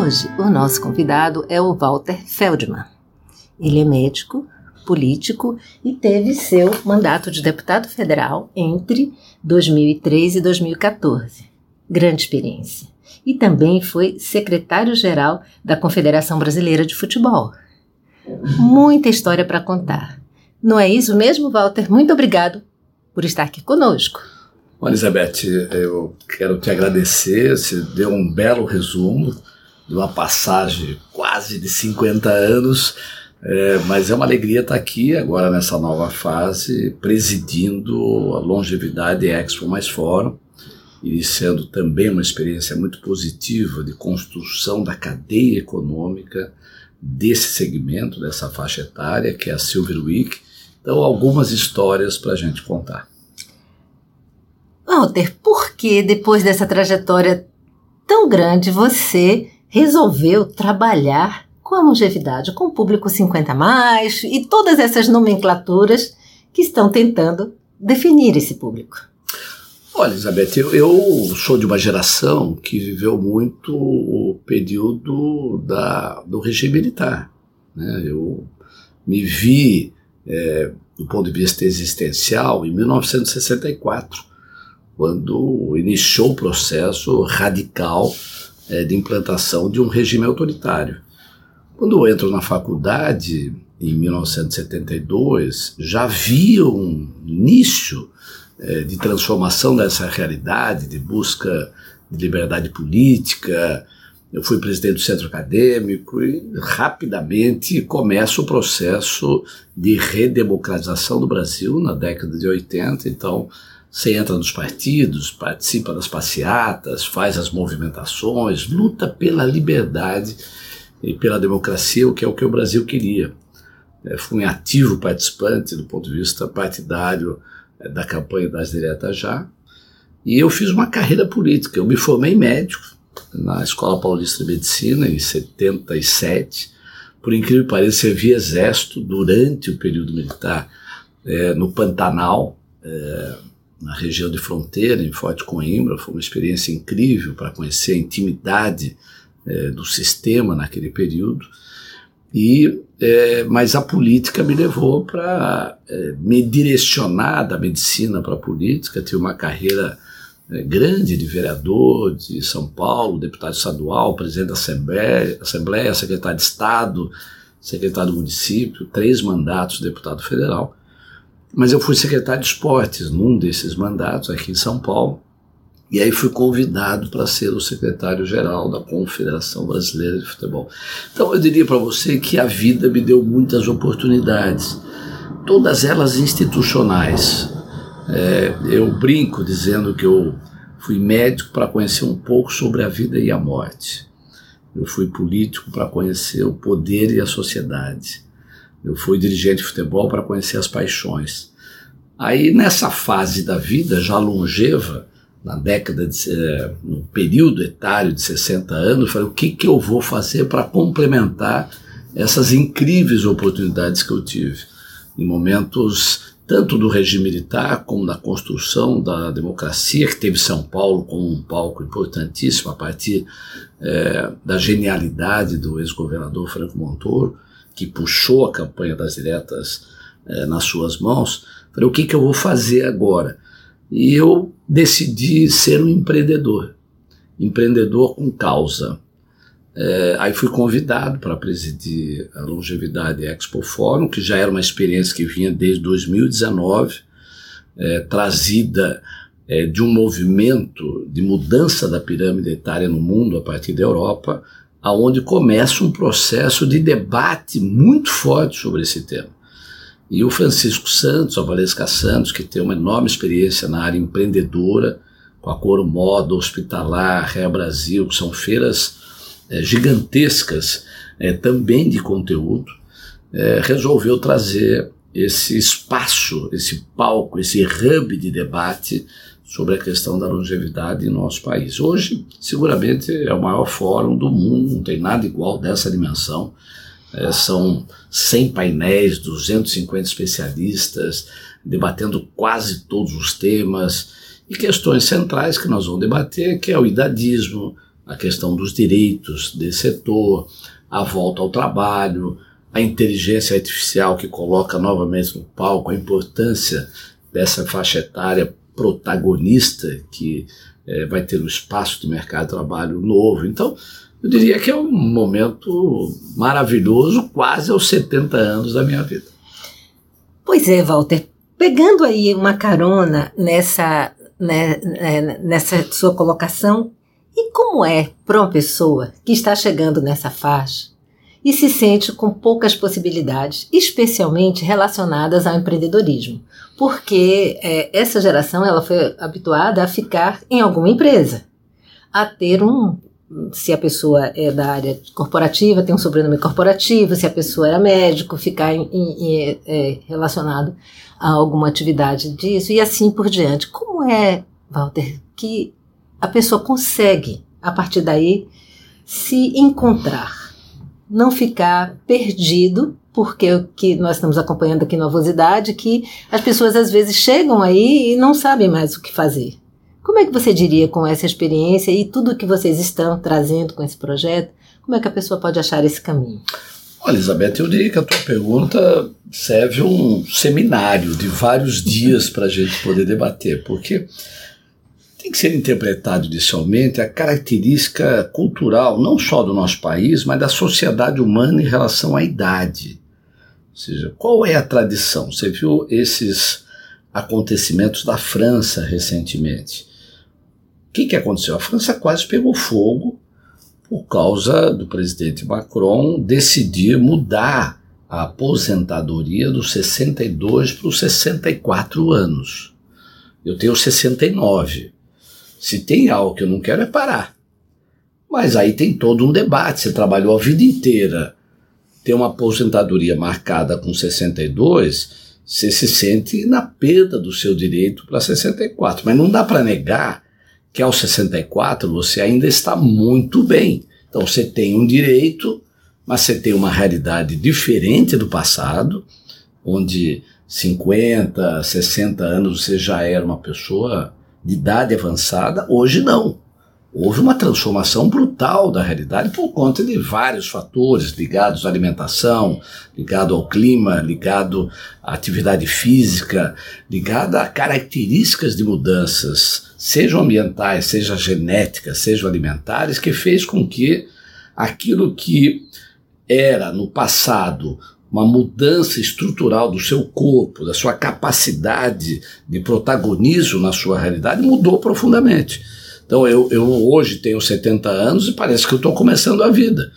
Hoje, o nosso convidado é o Walter Feldman. Ele é médico, político e teve seu mandato de deputado federal entre 2003 e 2014. Grande experiência. E também foi secretário-geral da Confederação Brasileira de Futebol. Muita história para contar. Não é isso mesmo, Walter? Muito obrigado por estar aqui conosco. Elizabeth, eu quero te agradecer. Você deu um belo resumo de uma passagem quase de 50 anos, é, mas é uma alegria estar aqui agora nessa nova fase, presidindo a Longevidade Expo Mais Fórum, e sendo também uma experiência muito positiva de construção da cadeia econômica desse segmento, dessa faixa etária, que é a Silver Week. Então, algumas histórias para a gente contar. Walter, por que depois dessa trajetória tão grande você resolveu trabalhar com a longevidade, com o público 50 mais e todas essas nomenclaturas que estão tentando definir esse público. Olha, Elizabeth, eu, eu sou de uma geração que viveu muito o período da, do regime militar. Né? Eu me vi, é, do ponto de vista existencial, em 1964, quando iniciou o processo radical é, de implantação de um regime autoritário. Quando eu entro na faculdade, em 1972, já havia um início é, de transformação dessa realidade, de busca de liberdade política. Eu fui presidente do centro acadêmico e rapidamente começa o processo de redemocratização do Brasil na década de 80. Então, você entra nos partidos, participa das passeatas, faz as movimentações, luta pela liberdade e pela democracia, o que é o que o Brasil queria. É, fui um ativo participante do ponto de vista partidário é, da campanha das diretas já. E eu fiz uma carreira política. Eu me formei médico na Escola Paulista de Medicina em 77. Por incrível que pareça, servi exército durante o período militar é, no Pantanal. Na região de fronteira, em Forte Coimbra. Foi uma experiência incrível para conhecer a intimidade é, do sistema naquele período. E, é, mas a política me levou para é, me direcionar da medicina para a política. Tive uma carreira é, grande de vereador de São Paulo, deputado estadual, presidente da Assembleia, Assembleia secretário de Estado, secretário do município, três mandatos de deputado federal. Mas eu fui secretário de esportes num desses mandatos aqui em São Paulo. E aí fui convidado para ser o secretário-geral da Confederação Brasileira de Futebol. Então eu diria para você que a vida me deu muitas oportunidades, todas elas institucionais. É, eu brinco dizendo que eu fui médico para conhecer um pouco sobre a vida e a morte. Eu fui político para conhecer o poder e a sociedade. Eu fui dirigente de futebol para conhecer as paixões. Aí nessa fase da vida já longeva, na década de, eh, no período etário de 60 anos, eu falei o que que eu vou fazer para complementar essas incríveis oportunidades que eu tive em momentos tanto do regime militar como da construção da democracia, que teve São Paulo como um palco importantíssimo a partir é, da genialidade do ex-governador Franco Montoro, que puxou a campanha das diretas é, nas suas mãos, falei, o que, que eu vou fazer agora? E eu decidi ser um empreendedor, empreendedor com causa. É, aí fui convidado para presidir a Longevidade Expo Fórum, que já era uma experiência que vinha desde 2019, é, trazida é, de um movimento de mudança da pirâmide etária no mundo a partir da Europa, aonde começa um processo de debate muito forte sobre esse tema. E o Francisco Santos, a Valesca Santos, que tem uma enorme experiência na área empreendedora, com a Coro Moda, Hospitalar, Rea Brasil, que são feiras é, gigantescas é, também de conteúdo, é, resolveu trazer esse espaço, esse palco, esse hub de debate sobre a questão da longevidade em nosso país. Hoje, seguramente, é o maior fórum do mundo, não tem nada igual dessa dimensão. É, são 100 painéis, 250 especialistas, debatendo quase todos os temas e questões centrais que nós vamos debater, que é o idadismo, a questão dos direitos desse setor, a volta ao trabalho, a inteligência artificial que coloca novamente no palco a importância dessa faixa etária protagonista que é, vai ter um espaço de mercado de trabalho novo. Então, eu diria que é um momento maravilhoso, quase aos 70 anos da minha vida. Pois é, Walter. Pegando aí uma carona nessa, né, né nessa sua colocação, e como é para uma pessoa que está chegando nessa faixa e se sente com poucas possibilidades, especialmente relacionadas ao empreendedorismo, porque é, essa geração ela foi habituada a ficar em alguma empresa, a ter um se a pessoa é da área corporativa, tem um sobrenome corporativo, se a pessoa era médico, ficar em, em, é, relacionado a alguma atividade disso e assim por diante. Como é, Walter, que a pessoa consegue, a partir daí, se encontrar, não ficar perdido, porque o que nós estamos acompanhando aqui na Avosidade, que as pessoas às vezes chegam aí e não sabem mais o que fazer. Como é que você diria com essa experiência e tudo que vocês estão trazendo com esse projeto, como é que a pessoa pode achar esse caminho? Olha, Elizabeth, eu diria que a tua pergunta serve um seminário de vários dias para a gente poder debater, porque tem que ser interpretado inicialmente a característica cultural, não só do nosso país, mas da sociedade humana em relação à idade. Ou seja, qual é a tradição? Você viu esses acontecimentos da França recentemente. O que, que aconteceu? A França quase pegou fogo por causa do presidente Macron decidir mudar a aposentadoria dos 62 para os 64 anos. Eu tenho 69. Se tem algo que eu não quero é parar. Mas aí tem todo um debate. Você trabalhou a vida inteira, tem uma aposentadoria marcada com 62, você se sente na perda do seu direito para 64. Mas não dá para negar que aos 64 você ainda está muito bem. Então você tem um direito, mas você tem uma realidade diferente do passado, onde 50, 60 anos você já era uma pessoa de idade avançada, hoje não. Houve uma transformação brutal da realidade por conta de vários fatores ligados à alimentação, ligado ao clima, ligado à atividade física, ligado a características de mudanças, sejam ambientais, sejam genéticas, sejam alimentares, que fez com que aquilo que era no passado uma mudança estrutural do seu corpo, da sua capacidade de protagonismo na sua realidade, mudou profundamente. Então eu, eu hoje tenho 70 anos e parece que eu estou começando a vida.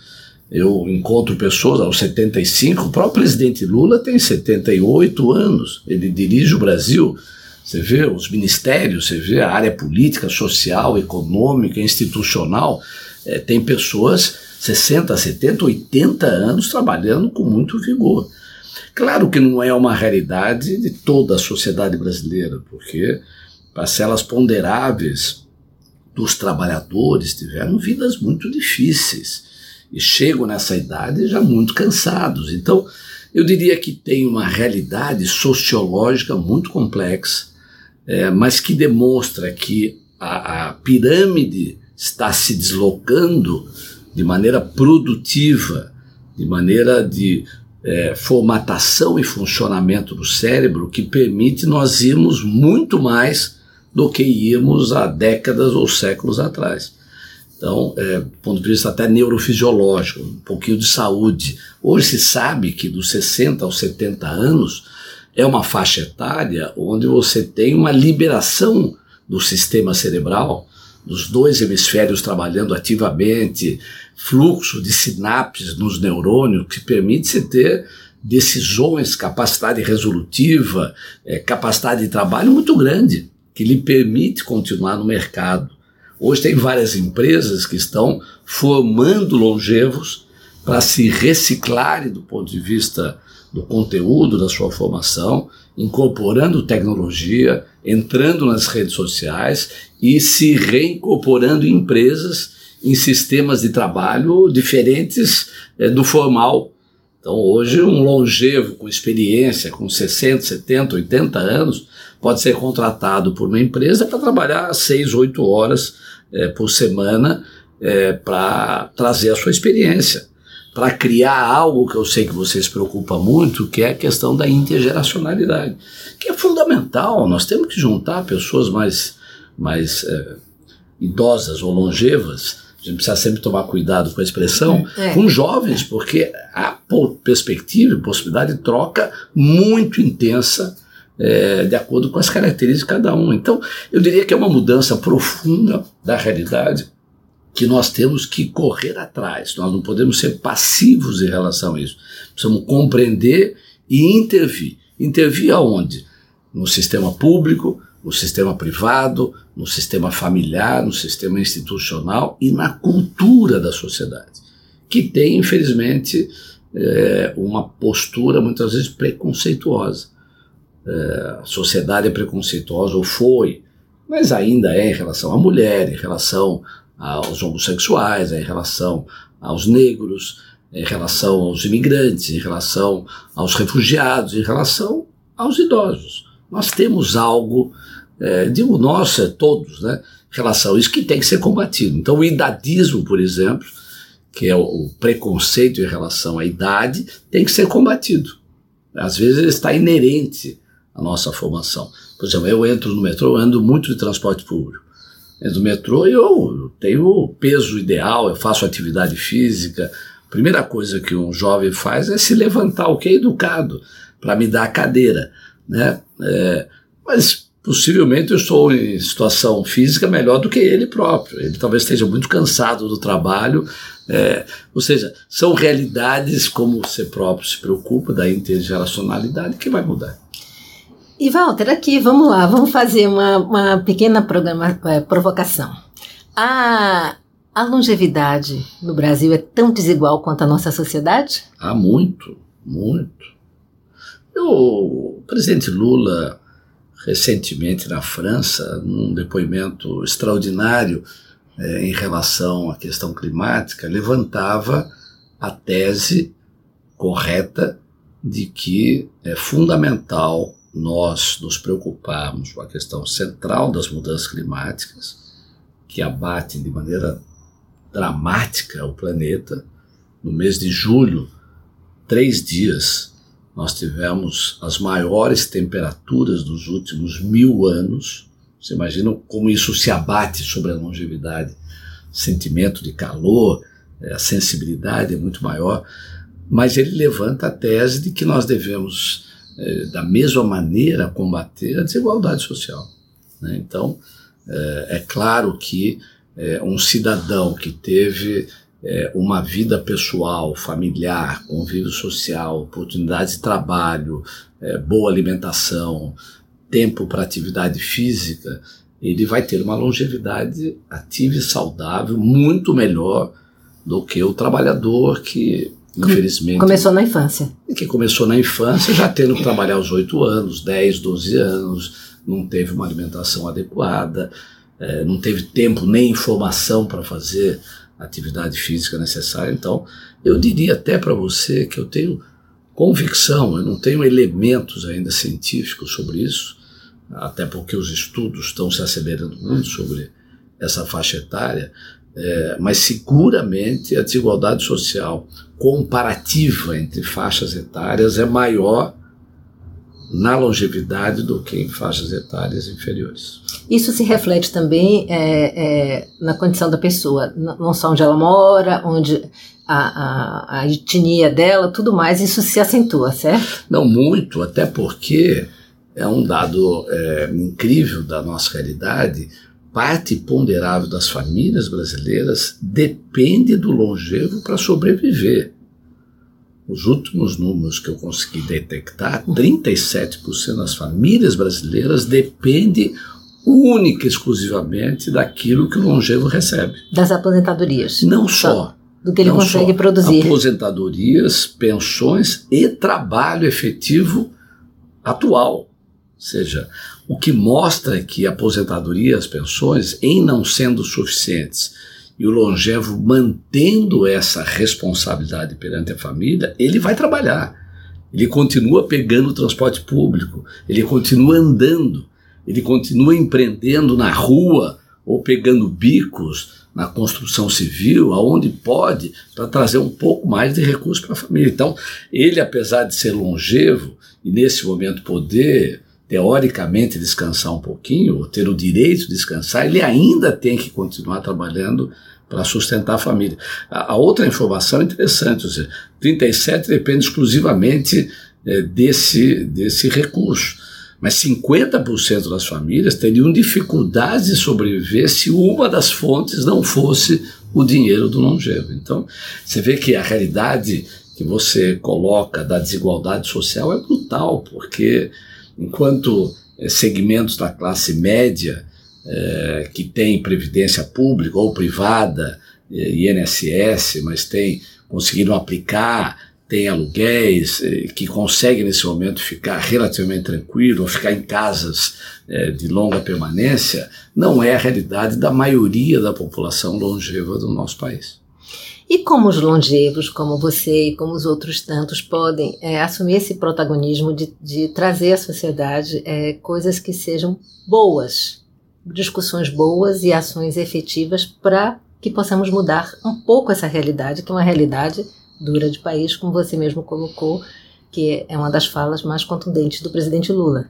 Eu encontro pessoas aos 75, o próprio presidente Lula tem 78 anos, ele dirige o Brasil. Você vê os ministérios, você vê a área política, social, econômica, institucional, é, tem pessoas 60, 70, 80 anos trabalhando com muito vigor. Claro que não é uma realidade de toda a sociedade brasileira, porque parcelas ponderáveis dos trabalhadores tiveram vidas muito difíceis e chegam nessa idade já muito cansados. Então, eu diria que tem uma realidade sociológica muito complexa, é, mas que demonstra que a, a pirâmide está se deslocando de maneira produtiva, de maneira de é, formatação e funcionamento do cérebro que permite nós irmos muito mais do que íamos há décadas ou séculos atrás. Então, é, do ponto de vista até neurofisiológico, um pouquinho de saúde. Hoje se sabe que dos 60 aos 70 anos é uma faixa etária onde você tem uma liberação do sistema cerebral dos dois hemisférios trabalhando ativamente, fluxo de sinapses nos neurônios que permite se ter decisões, capacidade resolutiva, é, capacidade de trabalho muito grande, que lhe permite continuar no mercado. Hoje tem várias empresas que estão formando longevos para se reciclarem do ponto de vista do conteúdo da sua formação, incorporando tecnologia, entrando nas redes sociais e se reincorporando em empresas em sistemas de trabalho diferentes é, do formal. Então, hoje, um longevo com experiência, com 60, 70, 80 anos, pode ser contratado por uma empresa para trabalhar 6, 8 horas é, por semana é, para trazer a sua experiência para criar algo que eu sei que vocês preocupa muito, que é a questão da intergeracionalidade, que é fundamental. Nós temos que juntar pessoas mais, mais é, idosas ou longevas. A gente precisa sempre tomar cuidado com a expressão, é. com jovens, porque há perspectiva e possibilidade de troca muito intensa é, de acordo com as características de cada um. Então, eu diria que é uma mudança profunda da realidade que nós temos que correr atrás. Nós não podemos ser passivos em relação a isso. Precisamos compreender e intervir. Intervir aonde? No sistema público, no sistema privado, no sistema familiar, no sistema institucional e na cultura da sociedade, que tem, infelizmente, é, uma postura muitas vezes preconceituosa. É, a sociedade é preconceituosa, ou foi, mas ainda é em relação à mulher, em relação aos homossexuais, em relação aos negros, em relação aos imigrantes, em relação aos refugiados, em relação aos idosos. Nós temos algo, é, digo nós, é todos, né, em relação a isso que tem que ser combatido. Então, o idadismo, por exemplo, que é o preconceito em relação à idade, tem que ser combatido. Às vezes ele está inerente à nossa formação. Por exemplo, eu entro no metrô, ando muito de transporte público do metrô eu tenho o peso ideal, eu faço atividade física. A primeira coisa que um jovem faz é se levantar, o que é educado, para me dar a cadeira. Né? É, mas possivelmente eu estou em situação física melhor do que ele próprio. Ele talvez esteja muito cansado do trabalho. É, ou seja, são realidades como você próprio se preocupa da intergeracionalidade que vai mudar. E Walter, aqui, vamos lá, vamos fazer uma, uma pequena programa, é, provocação. A, a longevidade no Brasil é tão desigual quanto a nossa sociedade? Há muito, muito. o presidente Lula, recentemente na França, num depoimento extraordinário é, em relação à questão climática, levantava a tese correta de que é fundamental nós nos preocuparmos com a questão central das mudanças climáticas, que abatem de maneira dramática o planeta, no mês de julho, três dias, nós tivemos as maiores temperaturas dos últimos mil anos. Você imagina como isso se abate sobre a longevidade. Sentimento de calor, a sensibilidade é muito maior. Mas ele levanta a tese de que nós devemos é, da mesma maneira combater a desigualdade social. Né? Então, é, é, claro que é, um cidadão que teve uma vida pessoal, familiar, convívio social, oportunidade de trabalho, boa alimentação, tempo para atividade física, ele vai ter uma longevidade ativa e saudável muito melhor do que o trabalhador que infelizmente. Começou na infância. Que começou na infância, já tendo que trabalhar aos 8 anos, 10, 12 anos, não teve uma alimentação adequada, é, não teve tempo nem informação para fazer a atividade física necessária. Então, eu diria até para você que eu tenho convicção, eu não tenho elementos ainda científicos sobre isso, até porque os estudos estão se acelerando muito sobre essa faixa etária, é, mas seguramente a desigualdade social comparativa entre faixas etárias é maior na longevidade do que em faixas etárias inferiores. Isso se reflete também é, é, na condição da pessoa, não só onde ela mora, onde a, a, a, etnia dela, tudo mais, isso se acentua, certo? Não muito, até porque é um dado é, incrível da nossa realidade parte ponderável das famílias brasileiras depende do longevo para sobreviver. os últimos números que eu consegui detectar, 37% das famílias brasileiras dependem única e exclusivamente daquilo que o longevo recebe. Das aposentadorias. Não só. Do que ele consegue só. produzir. Aposentadorias, pensões e trabalho efetivo atual. Ou seja, o que mostra que a aposentadoria as pensões, em não sendo suficientes, e o longevo mantendo essa responsabilidade perante a família, ele vai trabalhar. Ele continua pegando o transporte público, ele continua andando, ele continua empreendendo na rua ou pegando bicos na construção civil, aonde pode, para trazer um pouco mais de recursos para a família. Então, ele, apesar de ser longevo e nesse momento poder teoricamente descansar um pouquinho, ou ter o direito de descansar, ele ainda tem que continuar trabalhando para sustentar a família. A, a, outra informação é interessante, ou seja, 37 depende exclusivamente é, desse, desse recurso. Mas 50% das famílias teriam dificuldade de sobreviver se uma das fontes não fosse o dinheiro do longevo. Então, você vê que a realidade que você coloca da desigualdade social é brutal, porque enquanto é, segmentos da classe média é, que tem previdência pública ou privada, é, INSS, mas tem conseguiram aplicar tem aluguéis, eh, que conseguem nesse momento ficar relativamente tranquilo, ou ficar em casas eh, de longa permanência, não é a realidade da maioria da população longeva do nosso país. E como os longevos, como você e como os outros tantos, podem é, assumir esse protagonismo de, de trazer à sociedade é, coisas que sejam boas, discussões boas e ações efetivas para que possamos mudar um pouco essa realidade, que é uma realidade dura de país, como você mesmo colocou, que é uma das falas mais contundentes do presidente Lula.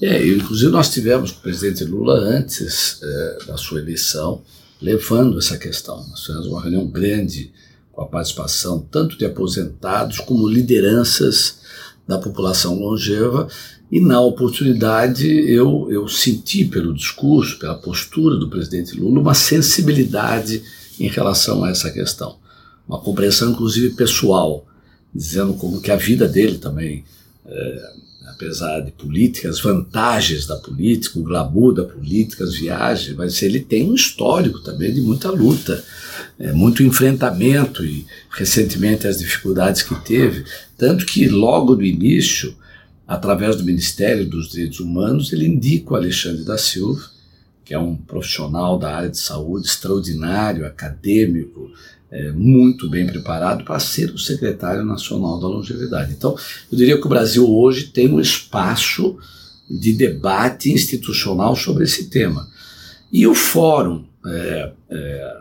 É, inclusive nós tivemos com o presidente Lula antes é, da sua eleição, levando essa questão. Nós fizemos uma reunião grande com a participação tanto de aposentados como lideranças da população longeva, e na oportunidade eu, eu senti pelo discurso, pela postura do presidente Lula, uma sensibilidade em relação a essa questão uma compreensão inclusive pessoal, dizendo como que a vida dele também, é, apesar de políticas, vantagens da política, o glamour da política, as viagens, mas ele tem um histórico também de muita luta, é, muito enfrentamento e recentemente as dificuldades que teve, tanto que logo no início, através do Ministério dos Direitos Humanos, ele indica o Alexandre da Silva, que é um profissional da área de saúde extraordinário, acadêmico, é, muito bem preparado para ser o secretário nacional da longevidade. Então, eu diria que o Brasil hoje tem um espaço de debate institucional sobre esse tema. E o Fórum é, é,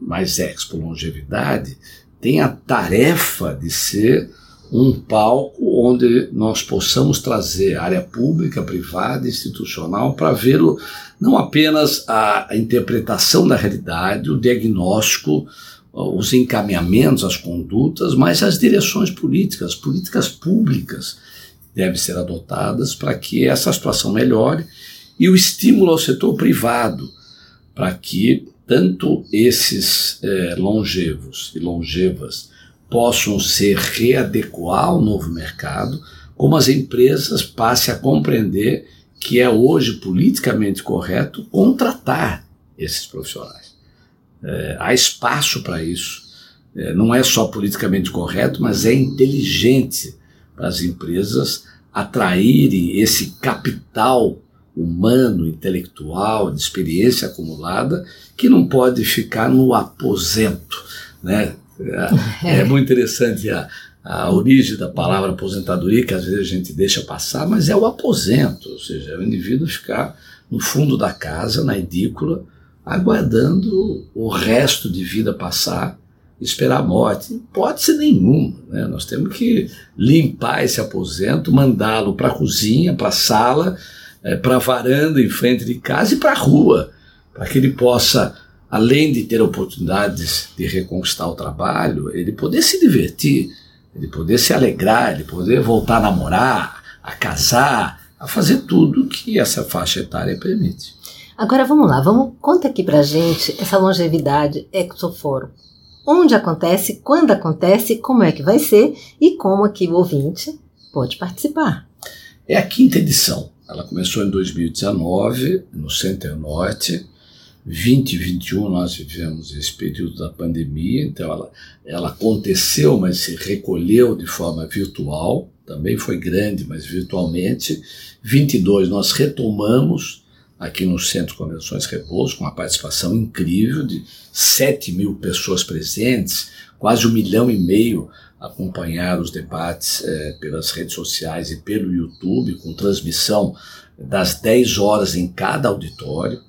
Mais Expo Longevidade tem a tarefa de ser um palco onde nós possamos trazer área pública, privada, institucional para ver o, não apenas a, a interpretação da realidade, o diagnóstico os encaminhamentos, as condutas, mas as direções políticas, políticas públicas devem ser adotadas para que essa situação melhore e o estímulo ao setor privado para que tanto esses é, longevos e longevas possam se readequar ao novo mercado, como as empresas passem a compreender que é hoje politicamente correto contratar esses profissionais. É, há espaço para isso. É, não é só politicamente correto, mas é inteligente para as empresas atraírem esse capital humano, intelectual, de experiência acumulada, que não pode ficar no aposento. Né? É, é muito interessante a, a origem da palavra aposentadoria, que às vezes a gente deixa passar, mas é o aposento, ou seja, é o indivíduo ficar no fundo da casa, na edícula, aguardando o resto de vida passar, esperar a morte. Hipótese nenhuma. Né? Nós temos que limpar esse aposento, mandá-lo para a cozinha, para a sala, é, para a varanda em frente de casa e para a rua, para que ele possa, além de ter oportunidades de reconquistar o trabalho, ele poder se divertir, ele poder se alegrar, ele poder voltar a namorar, a casar, a fazer tudo que essa faixa etária permite. Agora vamos lá, vamos conta aqui pra gente essa longevidade Exoforo. onde acontece, quando acontece, como é que vai ser e como aqui o ouvinte pode participar. É a quinta edição. Ela começou em 2019, no Center Norte. 2021 nós vivemos esse período da pandemia, então ela, ela aconteceu, mas se recolheu de forma virtual, também foi grande, mas virtualmente. 22 nós retomamos aqui no Centro de Convenções Repouso, com uma participação incrível de 7 mil pessoas presentes, quase um milhão e meio acompanharam os debates é, pelas redes sociais e pelo YouTube, com transmissão das 10 horas em cada auditório,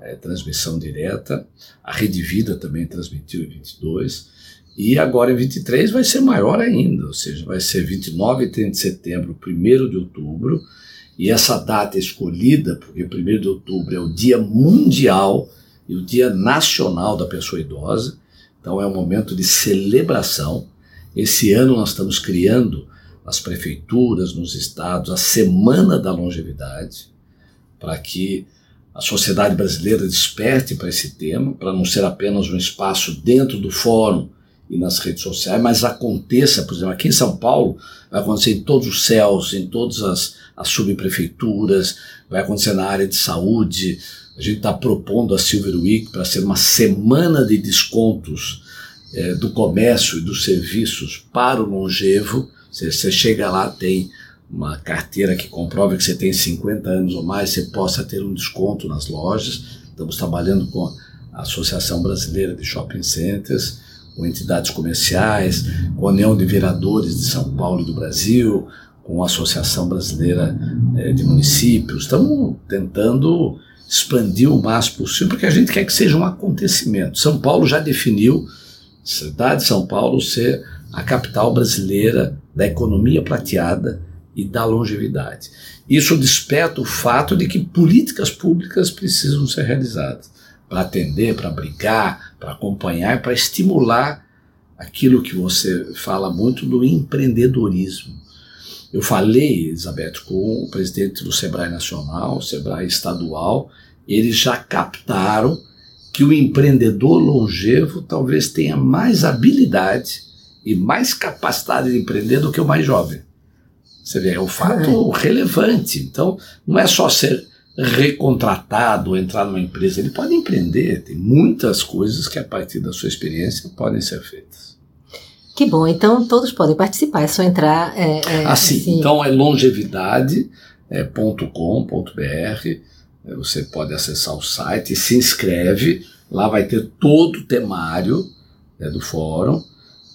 é, transmissão direta. A Rede Vida também transmitiu em 22. E agora em 23 vai ser maior ainda, ou seja, vai ser 29 e 30 de setembro, 1 de outubro, e essa data escolhida, porque 1 de outubro é o Dia Mundial e o Dia Nacional da Pessoa Idosa, então é um momento de celebração. Esse ano nós estamos criando nas prefeituras, nos estados, a Semana da Longevidade, para que a sociedade brasileira desperte para esse tema, para não ser apenas um espaço dentro do fórum e nas redes sociais, mas aconteça, por exemplo, aqui em São Paulo, vai acontecer em todos os céus, em todas as, as subprefeituras, vai acontecer na área de saúde. A gente está propondo a Silver Week para ser uma semana de descontos é, do comércio e dos serviços para o longevo. Você, você chega lá, tem uma carteira que comprova que você tem 50 anos ou mais, você possa ter um desconto nas lojas. Estamos trabalhando com a Associação Brasileira de Shopping Centers com entidades comerciais, com a União de Vereadores de São Paulo e do Brasil, com a Associação Brasileira eh, de Municípios. Estamos tentando expandir o máximo possível, porque a gente quer que seja um acontecimento. São Paulo já definiu, cidade de São Paulo, ser a capital brasileira da economia prateada e da longevidade. Isso desperta o fato de que políticas públicas precisam ser realizadas para atender, para brigar, para acompanhar, para estimular aquilo que você fala muito do empreendedorismo. Eu falei, Elizabeth, com o presidente do Sebrae Nacional, Sebrae Estadual, eles já captaram que o empreendedor longevo talvez tenha mais habilidade e mais capacidade de empreender do que o mais jovem. Você vê, é um fato é. relevante. Então, não é só ser recontratado ou entrar numa empresa, ele pode empreender. Tem muitas coisas que, a partir da sua experiência, podem ser feitas. Que bom, então todos podem participar, é só entrar. É, é, assim, assim, então é longevidade.com.br. É, você pode acessar o site se inscreve. Lá vai ter todo o temário né, do fórum.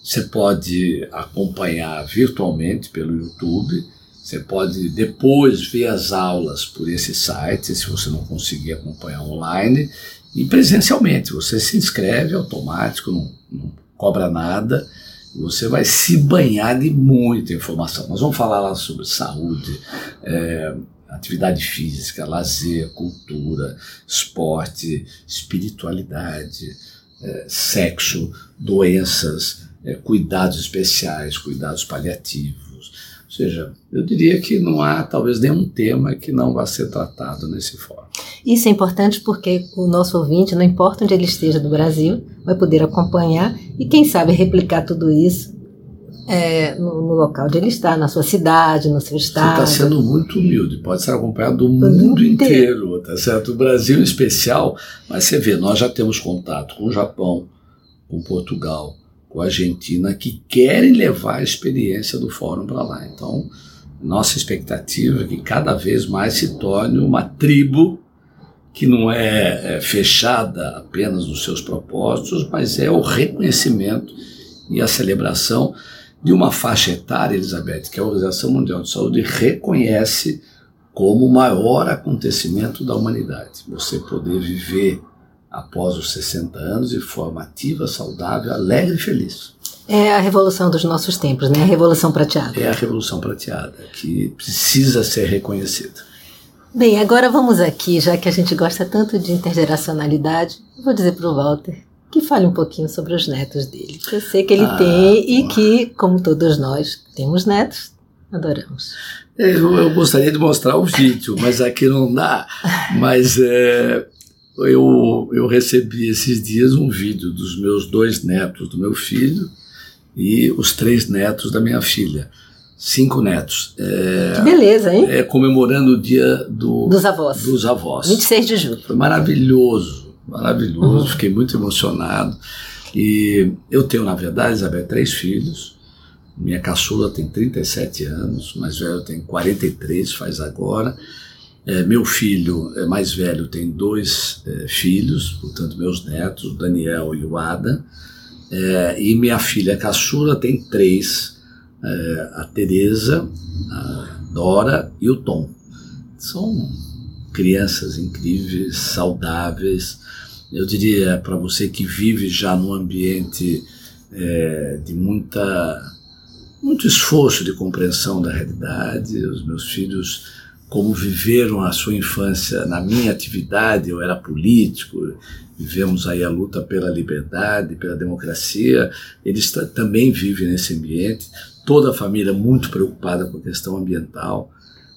Você pode acompanhar virtualmente pelo YouTube você pode depois ver as aulas por esse site, se você não conseguir acompanhar online, e presencialmente. Você se inscreve automático, não, não cobra nada, você vai se banhar de muita informação. Nós vamos falar lá sobre saúde, é, atividade física, lazer, cultura, esporte, espiritualidade, é, sexo, doenças, é, cuidados especiais, cuidados paliativos seja, eu diria que não há talvez nenhum tema que não vá ser tratado nesse fórum. Isso é importante porque o nosso ouvinte, não importa onde ele esteja do Brasil, vai poder acompanhar e, quem sabe, replicar tudo isso é, no, no, local onde ele está, na sua cidade, no seu estado. Você está sendo muito humilde, pode ser acompanhado do mundo, mundo inteiro, tá certo? O Brasil em especial, mas você vê, nós já temos contato com o Japão, com Portugal, a Argentina que querem levar a experiência do fórum para lá. Então, nossa expectativa é que cada vez mais se torne uma tribo que não é, é fechada apenas nos seus propósitos, mas é o reconhecimento e a celebração de uma faixa etária, Elizabeth, que a Organização Mundial de Saúde reconhece como o maior acontecimento da humanidade. Você poder viver após os 60 anos de forma ativa, saudável, alegre e feliz. É a revolução dos nossos tempos, né? A revolução prateada. É a revolução prateada, que precisa ser reconhecida. Bem, agora vamos aqui, já que a gente gosta tanto de intergeracionalidade, vou dizer para o Walter que fale um pouquinho sobre os netos dele. Eu sei que ele ah, tem e que, como todos nós, temos netos, adoramos. Eu, eu, gostaria de mostrar o vídeo, mas aqui não dá. Mas é, eu, eu recebi esses dias um vídeo dos meus dois netos do meu filho e os três netos da minha filha. Cinco netos. É, que beleza, hein? É, comemorando o dia do, dos avós. Dos avós. 26 de julho. Foi maravilhoso, maravilhoso. Uhum. Fiquei muito emocionado. E eu tenho, na verdade, Isabel, três filhos. Minha caçula tem 37 anos, mais velho tem 43, faz agora. É, meu filho é mais velho tem dois é, filhos, portanto, meus netos, o Daniel e o Ada. É, e minha filha caçula tem três, é, a Teresa, a Dora e o Tom. São crianças incríveis, saudáveis. Eu diria para você que vive já num ambiente é, de muita muito esforço de compreensão da realidade. Os meus filhos como viveram a sua infância na minha atividade, eu era político, vivemos aí a luta pela liberdade, pela democracia, eles também vivem nesse ambiente, toda a família muito preocupada com a questão ambiental,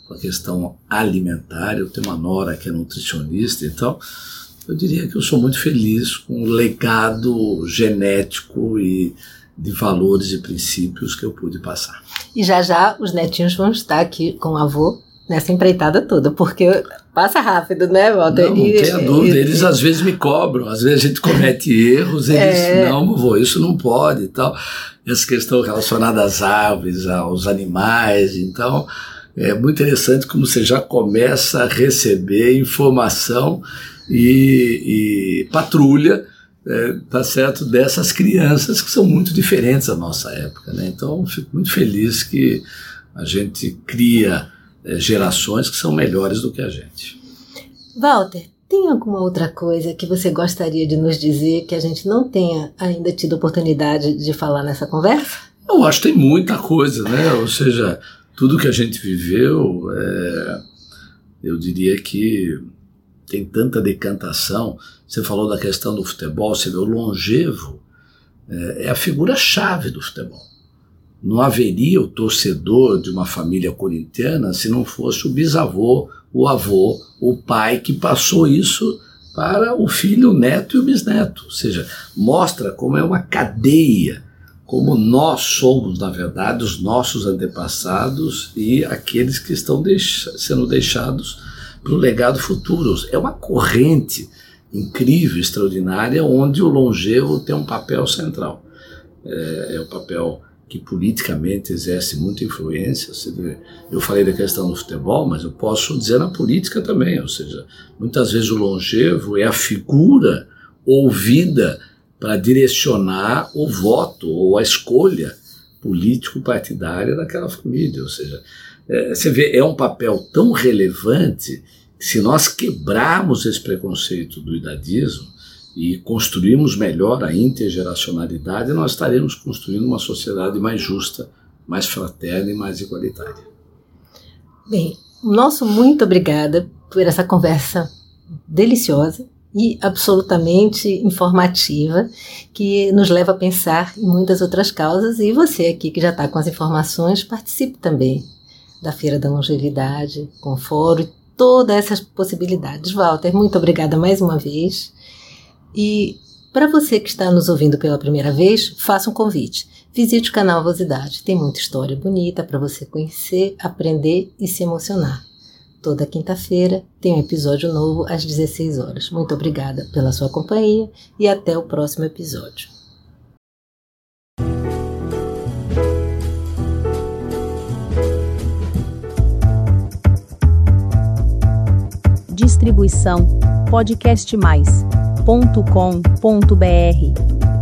com a questão alimentar, eu tenho uma nora que é nutricionista, então eu diria que eu sou muito feliz com o legado genético e de valores e princípios que eu pude passar. E já já os netinhos vão estar aqui com o avô nessa empreitada toda, porque passa rápido, né, Walter? Não, não tenha dúvida, e, eles às vezes me cobram, às vezes a gente comete erros, eles, é... não, vou, isso não pode e tal. Essa questão relacionada às aves, aos animais, então é muito interessante como você já começa a receber informação e, e patrulha é, tá certo dessas crianças que são muito diferentes da nossa época, né? Então fico muito feliz que a gente cria gerações que são melhores do que a gente. Walter, tem alguma outra coisa que você gostaria de nos dizer que a gente não tenha ainda tido oportunidade de falar nessa conversa? Eu acho que tem muita coisa, né? Ou seja, tudo que a gente viveu, é, eu diria que tem tanta decantação. Você falou da questão do futebol, você vê o longevo, é, é a figura-chave do futebol. Não haveria o torcedor de uma família corintiana se não fosse o bisavô, o avô, o pai que passou isso para o filho, o neto e o bisneto. Ou seja, mostra como é uma cadeia, como nós somos, na verdade, os nossos antepassados e aqueles que estão sendo deixados para o legado futuro. É uma corrente incrível, extraordinária, onde o longevo tem um papel central. É, é o papel que politicamente exerce muita influência. Eu falei da questão do futebol, mas eu posso dizer na política também. Ou seja, muitas vezes o longevo é a figura ouvida para direcionar o voto ou a escolha político-partidária daquela família. Ou seja, é, você vê, é um papel tão relevante que se nós quebrarmos esse preconceito do idadismo, e construirmos melhor a intergeracionalidade, nós estaremos construindo uma sociedade mais justa, mais fraterna e mais igualitária. Bem, nosso muito obrigada por essa conversa deliciosa e absolutamente informativa que nos leva a pensar em muitas outras causas e você aqui que já está com as informações participe também da Feira da Longevidade, com fórum e todas essas possibilidades. Walter, muito obrigada mais uma vez e para você que está nos ouvindo pela primeira vez, faça um convite. Visite o canal Vosidade. Tem muita história bonita para você conhecer, aprender e se emocionar. Toda quinta-feira tem um episódio novo às 16 horas. Muito obrigada pela sua companhia e até o próximo episódio. Distribuição podcast mais www.cultura.com.br